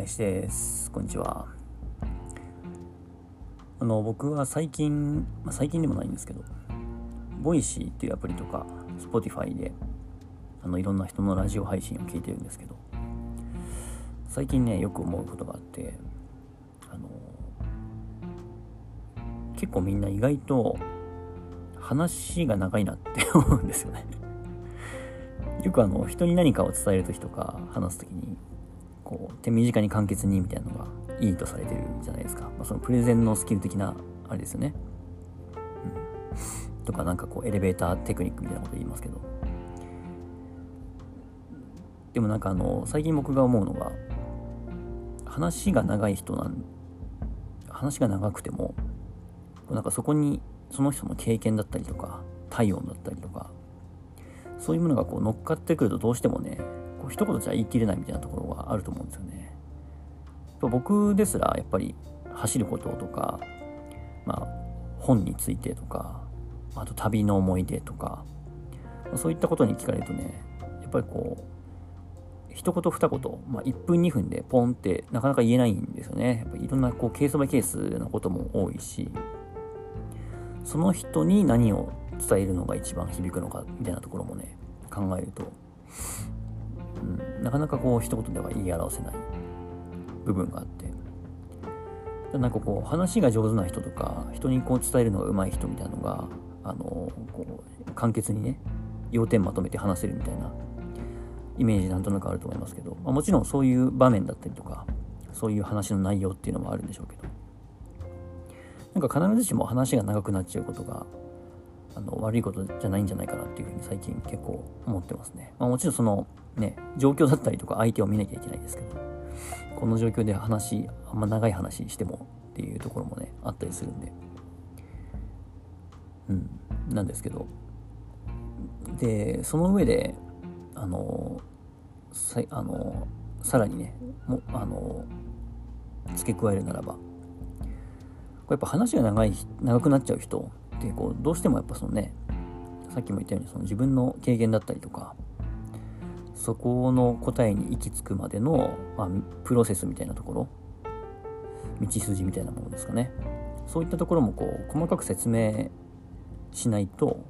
林です。こんにちは。あの僕は最近、まあ、最近でもないんですけどボイシーっていうアプリとか Spotify であのいろんな人のラジオ配信を聞いてるんですけど最近ねよく思うことがあってあの結構みんな意外と話が長いなって思うんですよね。よくあの人に何かを伝える時とか話す時に手短に簡潔にみたいなのがいいとされてるじゃないですか、まあ、そのプレゼンのスキル的なあれですよね、うん、とかなんかこうエレベーターテクニックみたいなこと言いますけど。でもなんかあの最近僕が思うのが話が長い人なん話が長くてもなんかそこにその人の経験だったりとか体温だったりとかそういうものがこう乗っかってくるとどうしてもね一言じゃ言い切れないみたいなところがあると思うんですよね。僕ですらやっぱり走ることとか、まあ、本についてとかあと旅の思い出とかそういったことに聞かれるとねやっぱりこう一言二言、まあ、1分2分でポンってなかなか言えないんですよね。やっぱいろんなこうケースバイケースなことも多いしその人に何を伝えるのが一番響くのかみたいなところもね考えると、なかなかこう一言では言い表せない部分があって。なんかこう話が上手な人とか人にこう伝えるのが上手い人みたいなのがあのこう簡潔にね要点まとめて話せるみたいなイメージなんとなくあると思いますけど、まあ、もちろんそういう場面だったりとかそういう話の内容っていうのもあるんでしょうけど。なんか必ずしも話が長くなっちゃうことがあの悪いことじゃないんじゃないかなっていうふうに最近結構思ってますね。まあ、もちろんそのね、状況だったりとか相手を見なきゃいけないですけど、この状況で話、あんま長い話してもっていうところもね、あったりするんで。うん、なんですけど。で、その上で、あの、さあのさらにね、もあの、付け加えるならば、これやっぱ話が長い、長くなっちゃう人ってこうどうしてもやっぱそのねさっきも言ったようにその自分の経験だったりとかそこの答えに行き着くまでの、まあ、プロセスみたいなところ道筋みたいなものですかね。そういったところもこう細かく説明しないと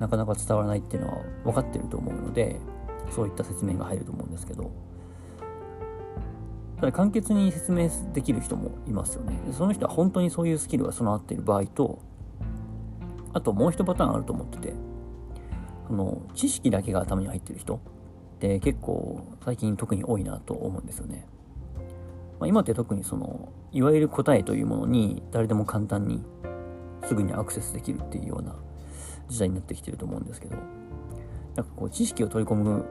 なかなか伝わらないっていうのは分かってると思うのでそういった説明が入ると思うんですけど。ただ簡潔に説明できる人もいますよね。その人は本当にそういうスキルが備わっている場合とあともう一パターンあると思ってて、あの、知識だけが頭に入ってる人って結構最近特に多いなと思うんですよね。まあ、今って特にその、いわゆる答えというものに誰でも簡単にすぐにアクセスできるっていうような時代になってきてると思うんですけど、なんかこう知識を取り込む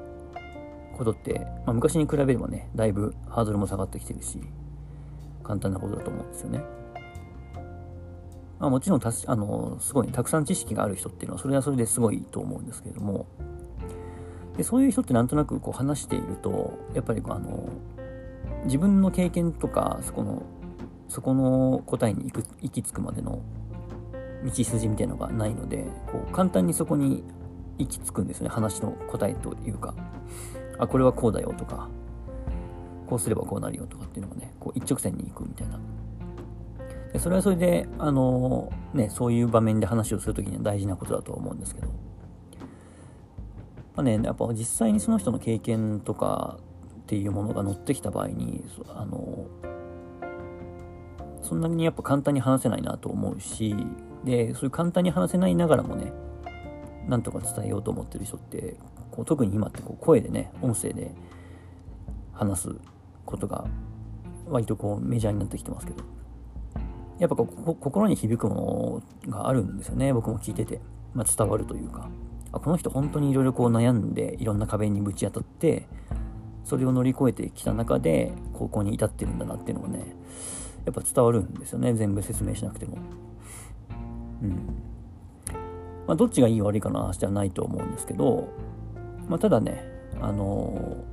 ことって、まあ、昔に比べればね、だいぶハードルも下がってきてるし、簡単なことだと思うんですよね。まあ、もちろんたあのすごいたくさん知識がある人っていうのはそれはそれですごいと思うんですけれども。でそういう人ってなんとなくこう話しているとやっぱりあの自分の経験とかそこのそこの答えに行く行き着くまでの道筋みたいのがないのでこう簡単にそこに行き着くんですね。話の答えというか。あこれはこうだよとかこうすればこうなるよとかっていうのがねこう一直線に行くみたいな。でそれはそれで、あのね、そういう場面で話をするときには大事なことだと思うんですけど、まあね、やっぱ実際にその人の経験とかっていうものが乗ってきた場合に、あのそんなにやっぱ簡単に話せないなと思うし、で、そういう簡単に話せないながらもね、なんとか伝えようと思ってる人って、こう特に今ってこう声でね、音声で話すことが割とこうメジャーになってきてますけど、やっぱこ心に響くものがあるんですよね。僕も聞いてて、まあ、伝わるというか。あこの人本当にいろいろこう悩んでいろんな壁にぶち当たってそれを乗り越えてきた中で高校に至ってるんだなっていうのがねやっぱ伝わるんですよね。全部説明しなくても。うん。まあどっちがいい悪いかの話ではないと思うんですけど、まあ、ただねあの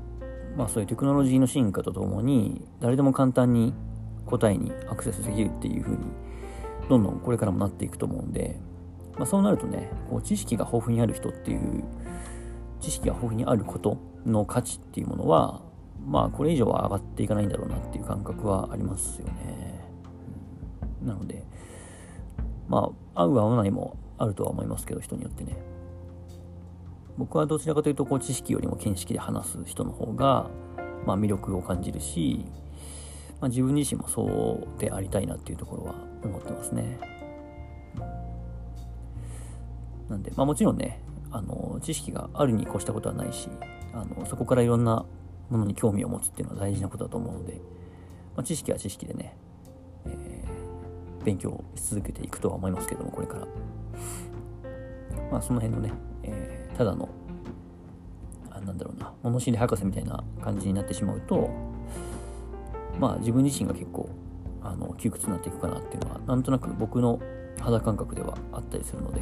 まあそういうテクノロジーの進化とともに誰でも簡単に答えにアクセスできるっていう風にどんどんこれからもなっていくと思うんで、まあ、そうなるとねこう知識が豊富にある人っていう知識が豊富にあることの価値っていうものはまあこれ以上は上がっていかないんだろうなっていう感覚はありますよね。うん、なので、まあ合う合わないもあるとは思いますけど、人によってね。僕はどちらかというとこう知識よりも見識で話す人の方が、まあ、魅力を感じるし、まあ、自分自身もそうでありたいなっていうところは思ってますね。なんで、まあ、もちろんねあの知識があるに越したことはないしあのそこからいろんなものに興味を持つっていうのは大事なことだと思うので、まあ、知識は知識でね、えー、勉強し続けていくとは思いますけどもこれから。まあその辺のね、えーただのあなんだろうな物知り博士みたいな感じになってしまうとまあ自分自身が結構あの窮屈になっていくかなっていうのはなんとなく僕の肌感覚ではあったりするので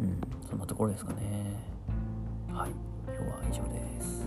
うんそんなところですかね。はい今日は以上です。